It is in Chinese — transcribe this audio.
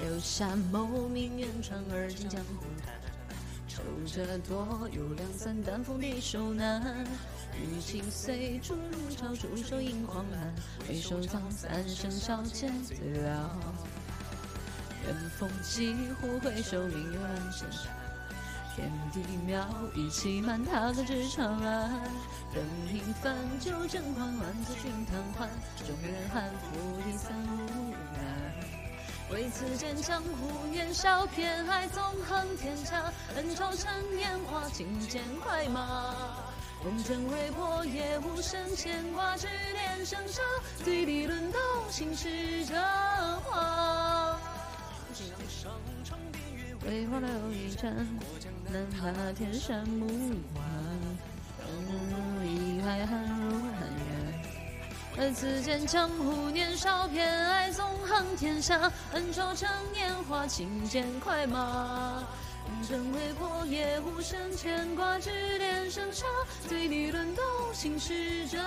留下谋名远传，而今江湖淡。愁着多有两三担，风笛手难。雨情随竹如潮，竹手映狂澜。回首藏三生笑渐醉了。远风几乎回首，明月阑珊山。天地渺，一骑满踏歌至长安。任平凡酒正欢，万座君贪欢。众人酣，赋笛三五。为此间江湖年少，偏爱纵横天下。恩仇趁年华，尽见快马。风尘未破，也无声牵挂，只恋笙箫，醉里轮动，心事着话。桂花留一盏，难怕天山暮晚。一海寒如寒月。而此间江湖年少，偏爱纵天下。恩仇成年华，轻剑快马。红尘未破，也无声牵挂，只恋生杀，醉里论道，醒时折。